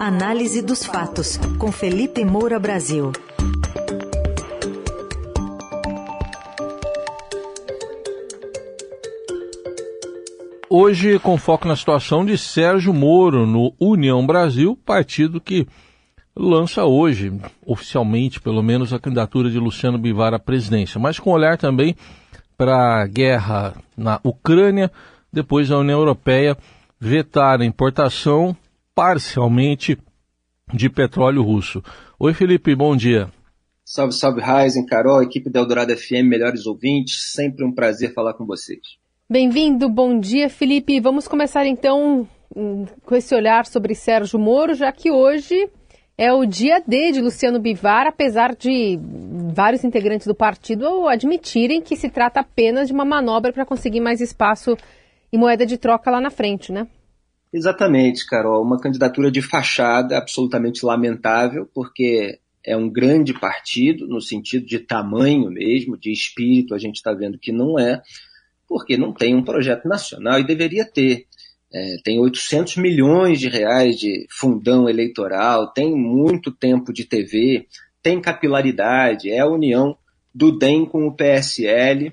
Análise dos fatos, com Felipe Moura Brasil. Hoje, com foco na situação de Sérgio Moro no União Brasil, partido que lança hoje, oficialmente pelo menos, a candidatura de Luciano Bivar à presidência, mas com olhar também para a guerra na Ucrânia, depois da União Europeia vetar a importação parcialmente de petróleo russo. Oi, Felipe, bom dia. Salve, salve, Ryzen, Carol, equipe da Eldorado FM, melhores ouvintes, sempre um prazer falar com vocês. Bem-vindo, bom dia, Felipe. Vamos começar então hum, com esse olhar sobre Sérgio Moro, já que hoje é o dia D de Luciano Bivar, apesar de vários integrantes do partido admitirem que se trata apenas de uma manobra para conseguir mais espaço e moeda de troca lá na frente, né? Exatamente, Carol. Uma candidatura de fachada absolutamente lamentável, porque é um grande partido, no sentido de tamanho mesmo, de espírito, a gente está vendo que não é, porque não tem um projeto nacional e deveria ter. É, tem 800 milhões de reais de fundão eleitoral, tem muito tempo de TV, tem capilaridade, é a união do DEM com o PSL,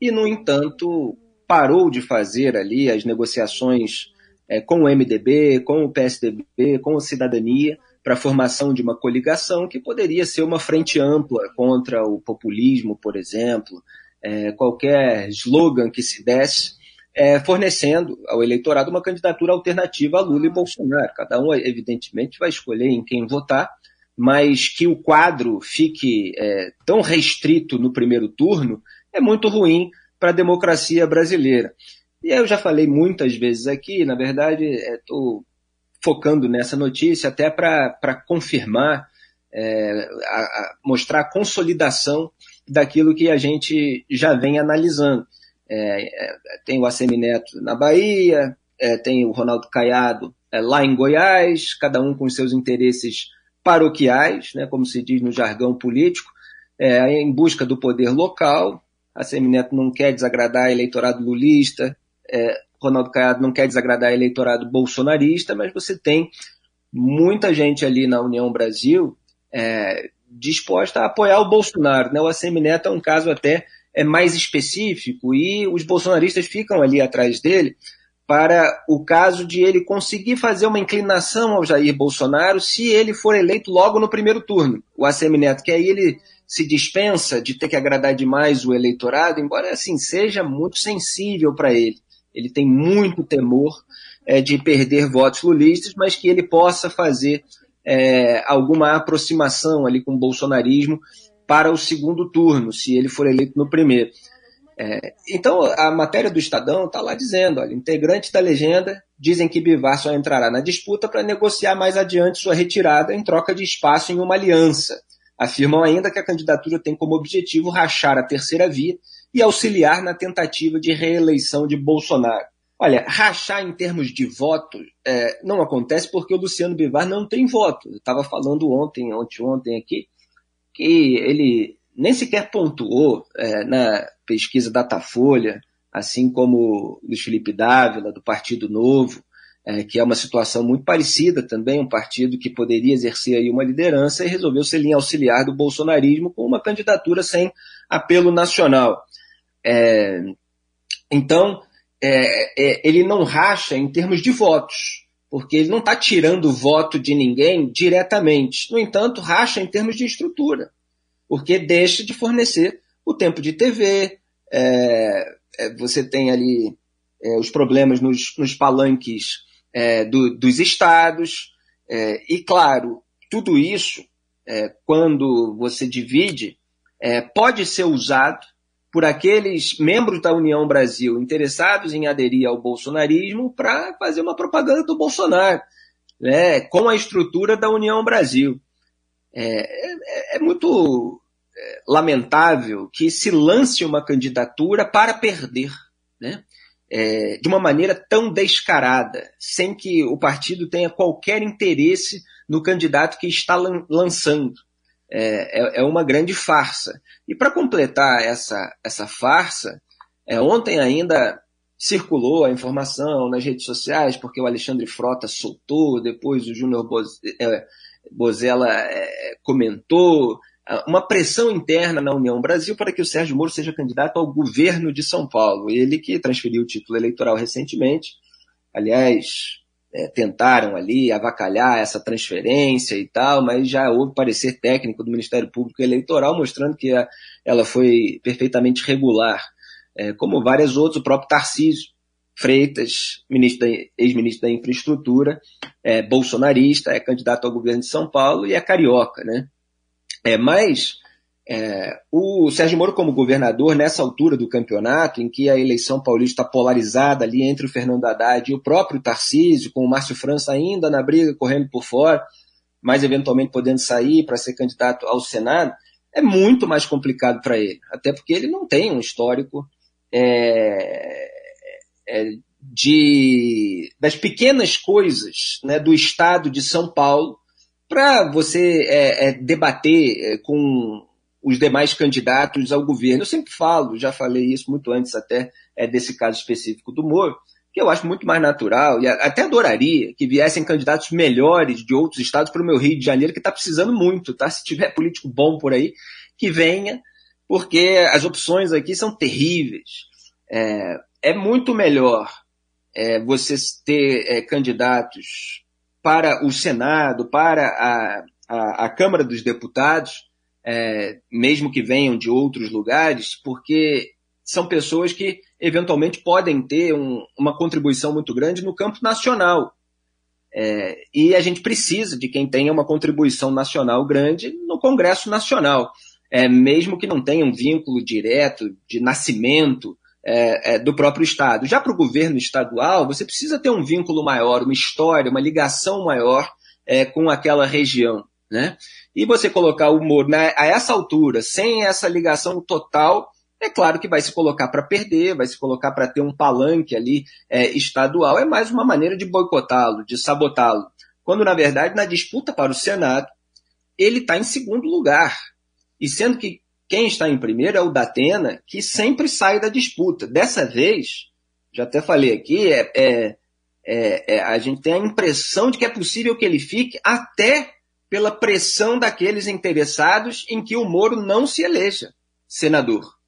e, no entanto, parou de fazer ali as negociações é, com o MDB, com o PSDB, com a Cidadania, para a formação de uma coligação que poderia ser uma frente ampla contra o populismo, por exemplo, é, qualquer slogan que se desse, é, fornecendo ao eleitorado uma candidatura alternativa a Lula e Bolsonaro. Cada um, evidentemente, vai escolher em quem votar, mas que o quadro fique é, tão restrito no primeiro turno é muito ruim para a democracia brasileira. E eu já falei muitas vezes aqui, na verdade, estou é, focando nessa notícia até para confirmar, é, a, a mostrar a consolidação daquilo que a gente já vem analisando. É, é, tem o ACM Neto na Bahia, é, tem o Ronaldo Caiado é, lá em Goiás, cada um com seus interesses paroquiais, né, como se diz no jargão político, em busca do poder local, a Semineto não quer desagradar eleitorado lulista, é, Ronaldo Caiado não quer desagradar eleitorado bolsonarista, mas você tem muita gente ali na União Brasil é, disposta a apoiar o Bolsonaro. Né? O ACM Neto é um caso até é mais específico e os bolsonaristas ficam ali atrás dele para o caso de ele conseguir fazer uma inclinação ao Jair Bolsonaro se ele for eleito logo no primeiro turno. O ACM Neto, que aí ele se dispensa de ter que agradar demais o eleitorado, embora assim seja muito sensível para ele. Ele tem muito temor é, de perder votos lulistas, mas que ele possa fazer é, alguma aproximação ali com o bolsonarismo para o segundo turno, se ele for eleito no primeiro. É, então, a matéria do Estadão está lá dizendo: olha, integrantes da legenda dizem que Bivar só entrará na disputa para negociar mais adiante sua retirada em troca de espaço em uma aliança. Afirmam ainda que a candidatura tem como objetivo rachar a terceira via e auxiliar na tentativa de reeleição de Bolsonaro. Olha, rachar em termos de voto é, não acontece porque o Luciano Bivar não tem voto. Eu estava falando ontem, ontem, ontem aqui, que ele nem sequer pontuou é, na pesquisa Datafolha, assim como Luiz Felipe Dávila, do Partido Novo, é, que é uma situação muito parecida também, um partido que poderia exercer aí uma liderança e resolveu ser linha auxiliar do bolsonarismo com uma candidatura sem apelo nacional. É, então, é, é ele não racha em termos de votos, porque ele não está tirando voto de ninguém diretamente. No entanto, racha em termos de estrutura, porque deixa de fornecer o tempo de TV, é, é, você tem ali os problemas nos, nos palanques do, dos estados. E, claro, tudo isso, é, quando você divide, é, pode ser usado por aqueles membros da União Brasil interessados em aderir ao bolsonarismo para fazer uma propaganda do Bolsonaro, né, com a estrutura da União Brasil. É, é, é muito lamentável que se lance uma candidatura para perder. Né? é, de uma maneira tão descarada, sem que o partido tenha qualquer interesse no candidato que está lan lançando. É, é, é, uma grande farsa. E para completar essa, essa farsa, é, ontem ainda circulou a informação nas redes sociais, porque o Alexandre Frota soltou, depois o Júnior Bozella é, comentou, uma pressão interna na União Brasil para que o Sérgio Moro seja candidato ao governo de São Paulo. Ele que transferiu o título eleitoral recentemente, aliás, é, tentaram ali avacalhar essa transferência e tal, mas já houve parecer técnico do Ministério Público Eleitoral mostrando que a, ela foi perfeitamente regular, é, como várias outras, o próprio Tarcísio Freitas, ex-ministro da Infraestrutura, é bolsonarista, é candidato ao governo de São Paulo e é carioca, né? É, mas é, o Sérgio Moro, como governador, nessa altura do campeonato, em que a eleição paulista está polarizada ali entre o Fernando Haddad e o próprio Tarcísio, com o Márcio França ainda na briga, correndo por fora, mas eventualmente podendo sair para ser candidato ao Senado, é muito mais complicado para ele. Até porque ele não tem um histórico é, é, de, das pequenas coisas né, do estado de São Paulo para você é, é, debater é, com os demais candidatos ao governo. Eu sempre falo, já falei isso muito antes até é, desse caso específico do Moro, que eu acho muito mais natural e até adoraria que viessem candidatos melhores de outros estados para o meu Rio de Janeiro, que está precisando muito, tá? Se tiver político bom por aí, que venha, porque as opções aqui são terríveis. É, é muito melhor é, você ter é, candidatos para o Senado, para a, a, a Câmara dos Deputados, é, mesmo que venham de outros lugares, porque são pessoas que eventualmente podem ter um, uma contribuição muito grande no campo nacional. É, e a gente precisa de quem tenha uma contribuição nacional grande no Congresso Nacional, é, mesmo que não tenha um vínculo direto de nascimento é, é do próprio Estado. Já para o governo estadual, você precisa ter um vínculo maior, uma história, uma ligação maior é, com aquela região. Né? E você colocar o Moro né, a essa altura, sem essa ligação total, é claro que vai se colocar para perder, vai se colocar para ter um palanque ali é, estadual. É mais uma maneira de boicotá-lo, de sabotá-lo. Quando, na verdade, na disputa para o Senado, ele está em segundo lugar. E sendo que quem está em primeiro é o Datena, que sempre sai da disputa. Dessa vez, já até falei aqui, é, é, é, é a gente tem a impressão de que é possível que ele fique até pela pressão daqueles interessados em que o Moro não se eleja senador.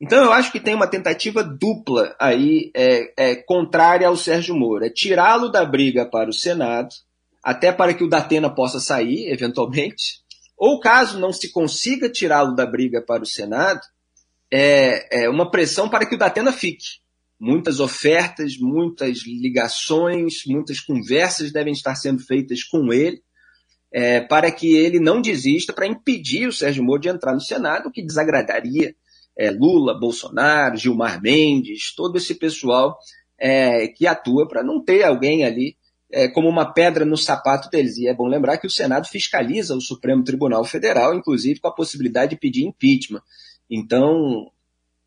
Então eu acho que tem uma tentativa dupla aí é, é, contrária ao Sérgio Moro. É tirá-lo da briga para o Senado, até para que o Datena possa sair, eventualmente, ou caso não se consiga tirá-lo da briga para o Senado, é, é uma pressão para que o Datena fique. Muitas ofertas, muitas ligações, muitas conversas devem estar sendo feitas com ele é, para que ele não desista para impedir o Sérgio Moro de entrar no Senado, o que desagradaria é, Lula, Bolsonaro, Gilmar Mendes, todo esse pessoal é, que atua para não ter alguém ali é, como uma pedra no sapato deles. E é bom lembrar que o Senado fiscaliza o Supremo Tribunal Federal, inclusive com a possibilidade de pedir impeachment. Então,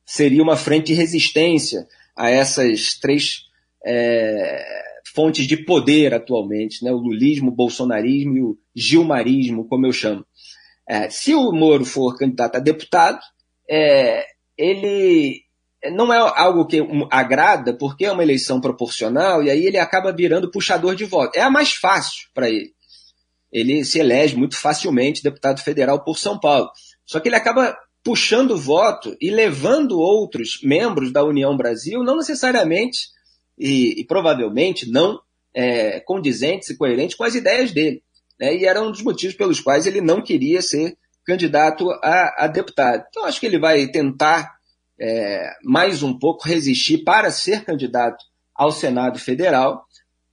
seria uma frente de resistência a essas três é, fontes de poder atualmente, né? o lulismo, o bolsonarismo e o gilmarismo, como eu chamo. É, se o Moro for candidato a deputado, é, ele não é algo que agrada, porque é uma eleição proporcional, e aí ele acaba virando puxador de voto. É a mais fácil para ele. Ele se elege muito facilmente deputado federal por São Paulo. Só que ele acaba puxando voto e levando outros membros da União Brasil, não necessariamente e, e provavelmente não é, condizentes e coerentes com as ideias dele. Né? E era um dos motivos pelos quais ele não queria ser candidato a, a deputado. Então, acho que ele vai tentar é, mais um pouco resistir para ser candidato ao Senado Federal,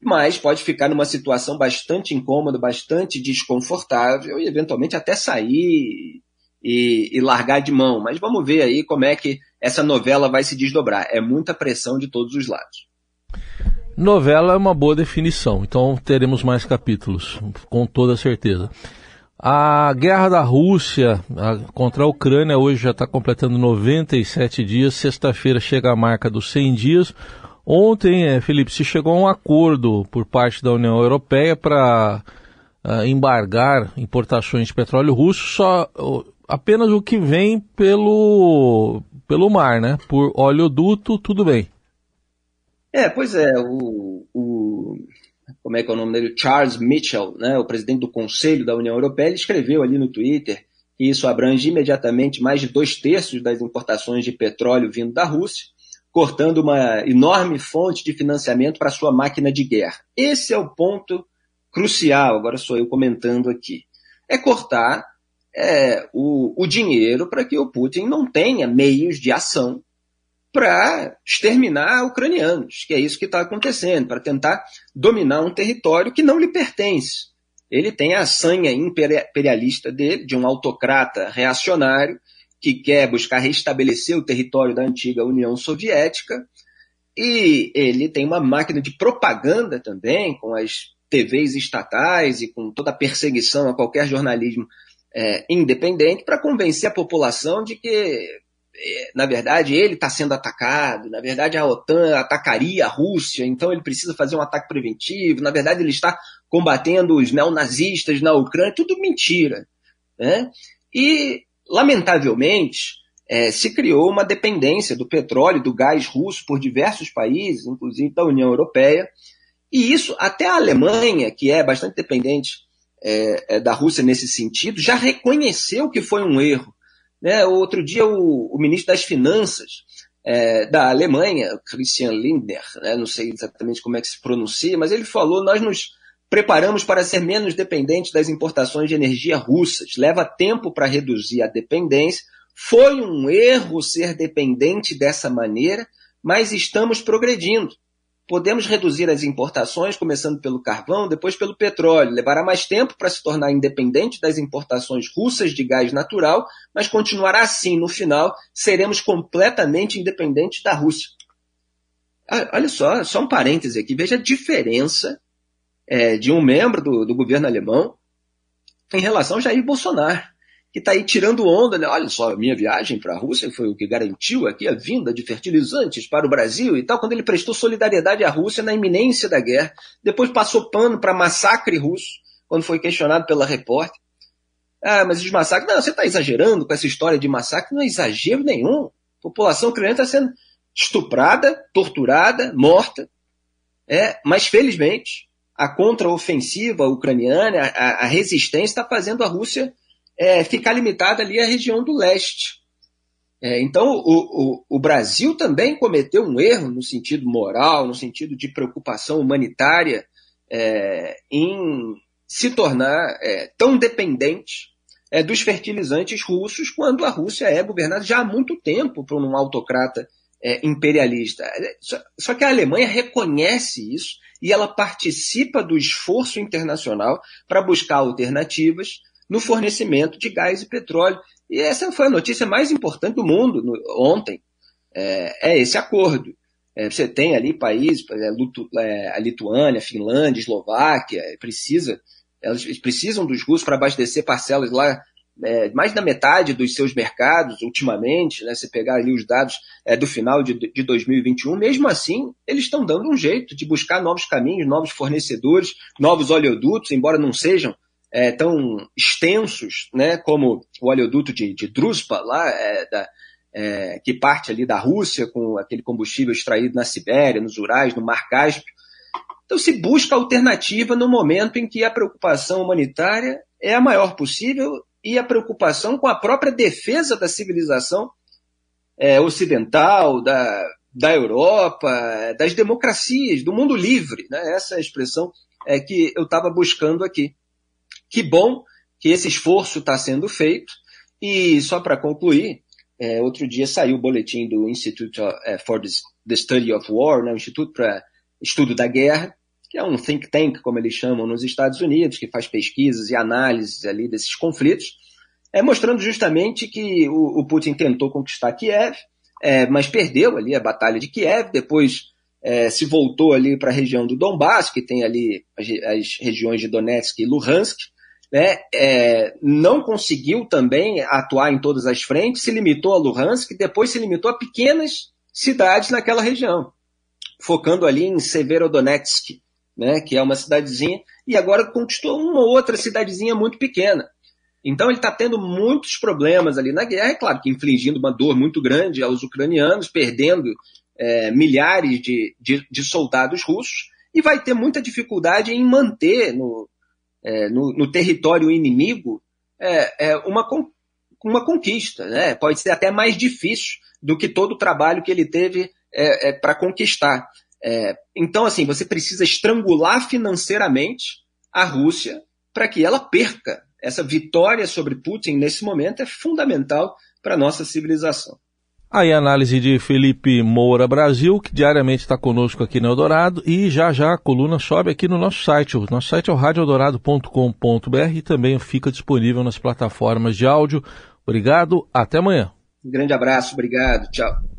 mas pode ficar numa situação bastante incômoda, bastante desconfortável e eventualmente até sair e, e, largar de mão. Mas vamos ver aí como é que essa novela vai se desdobrar. É muita pressão de todos os lados. Novela é uma boa definição, então teremos mais capítulos, com toda certeza. A guerra da Rússia contra a Ucrânia hoje já está completando 97 dias. Sexta-feira chega a marca dos 100 dias. Ontem, é, Felipe, se chegou a um acordo por parte da União Europeia para uh, embargar importações de petróleo russo, só apenas o que vem pelo, pelo mar, né? Por oleoduto, tudo bem É, pois é, o, o, como é que é o nome dele? Charles Mitchell, né, o presidente do Conselho da União Europeia, ele escreveu ali no Twitter que isso abrange imediatamente mais de dois terços das importações de petróleo vindo da Rússia, cortando uma enorme fonte de financiamento para sua máquina de guerra. Esse é o ponto crucial, agora sou eu comentando aqui. É cortar é, o, o dinheiro para que o Putin não tenha meios de ação para exterminar ucranianos, que é isso que está acontecendo, para tentar dominar um território que não lhe pertence. Ele tem a sanha imperialista dele, de um autocrata reacionário, que quer buscar restabelecer o território da antiga União Soviética, e ele tem uma máquina de propaganda também, com as TVs estatais e com toda a perseguição a qualquer jornalismo é, independente, para convencer a população de que na verdade, ele está sendo atacado, na verdade, a OTAN atacaria a Rússia, então ele precisa fazer um ataque preventivo, na verdade, ele está combatendo os neonazistas na Ucrânia, tudo mentira. Né? E, lamentavelmente, é, se criou uma dependência do petróleo, do gás russo por diversos países, inclusive da União Europeia, e isso até a Alemanha, que é bastante dependente é, é da Rússia nesse sentido, já reconheceu que foi um erro né? Outro dia, o, o ministro das Finanças é, da Alemanha, Christian Lindner, né? não sei exatamente como é que se pronuncia, mas ele falou: nós nos preparamos para ser menos dependentes das importações de energia russas. Leva tempo para reduzir a dependência. Foi um erro ser dependente dessa maneira, mas estamos progredindo. Podemos reduzir as importações, começando pelo carvão, depois pelo petróleo. Levará mais tempo para se tornar independente das importações russas de gás natural, mas continuará assim. No final, seremos completamente independentes da Rússia. Ah, olha só, só um parêntese aqui. Veja a diferença é, de um membro do, do governo alemão em relação a Jair Bolsonaro que está aí tirando onda, né? Olha só, a minha viagem para a Rússia foi o que garantiu aqui a vinda de fertilizantes para o Brasil e tal, quando ele prestou solidariedade à Rússia na iminência da guerra. Depois passou pano para massacre russo, quando foi questionado pela repórter. Ah, mas os massacres. Não, você está exagerando com essa história de massacre, não é exagero nenhum. A população ucraniana está sendo estuprada, torturada, morta. É, mas felizmente, a contraofensiva ucraniana, a, a resistência está fazendo a Rússia é, ficar limitada ali à região do leste. É, então, o, o, o, Brasil também cometeu um erro no sentido moral, no sentido de preocupação humanitária, é, em se tornar é, tão dependente é, dos fertilizantes russos, quando a Rússia é governada já há muito tempo por um autocrata é, imperialista. Só, só que a Alemanha reconhece isso e ela participa do esforço internacional para buscar alternativas no fornecimento de gás e petróleo. E essa foi a notícia mais importante do mundo no, ontem, é, é, esse acordo. É, você tem ali países, é, a Lituânia, a Finlândia, a Eslováquia, precisa, elas precisam dos russos para abastecer parcelas lá é, mais da metade dos seus mercados ultimamente, né, se pegar ali os dados é, do final de, de 2021, mesmo assim, eles estão dando um jeito de buscar novos caminhos, novos fornecedores, novos oleodutos, embora não sejam é, tão extensos, né, como o oleoduto de, de Druzhba, lá, é, da, é, que parte ali da Rússia com aquele combustível extraído na Sibéria, nos Urais, no Mar Cáspio. Então se busca alternativa no momento em que a preocupação humanitária é a maior possível e a preocupação com a própria defesa da civilização é, ocidental, da, da Europa, das democracias, do mundo livre. Né? Essa é a expressão é, que eu estava buscando aqui. Que bom que esse esforço está sendo feito. E só para concluir, é, outro dia saiu o boletim do Institute é, for the Study of War, né, o Instituto para Estudo da Guerra, que é um think tank, como eles chamam nos Estados Unidos, que faz pesquisas e análises ali desses conflitos, é, mostrando justamente que o, o Putin tentou conquistar Kiev, é, mas perdeu ali a batalha de Kiev, depois é, se voltou ali para a região do Donbass, que tem ali as, as, regiões de Donetsk e Luhansk, né, é, não conseguiu também atuar em todas as frentes, se limitou a Luhansk, depois se limitou a pequenas cidades naquela região, focando ali em Severodonetsk, né, que é uma cidadezinha, e agora conquistou uma outra cidadezinha muito pequena. Então ele está tendo muitos problemas ali na guerra, é claro que infligindo uma dor muito grande aos ucranianos, perdendo é, milhares de, de, de, soldados russos e vai ter muita dificuldade em manter no, é, no, no, território inimigo é, é uma, uma conquista. Né? Pode ser até mais difícil do que todo o trabalho que ele teve é, é, para conquistar. então, assim, você precisa estrangular financeiramente a Rússia para que ela perca. Essa vitória sobre Putin nesse momento é fundamental para a nossa civilização. Aí a análise de Felipe Moura Brasil, que diariamente está conosco aqui no Eldorado, e já já a coluna sobe aqui no nosso site. O nosso site é o radioeldorado.com.br e também fica disponível nas plataformas de áudio. Obrigado, até amanhã. Um grande abraço, obrigado, tchau.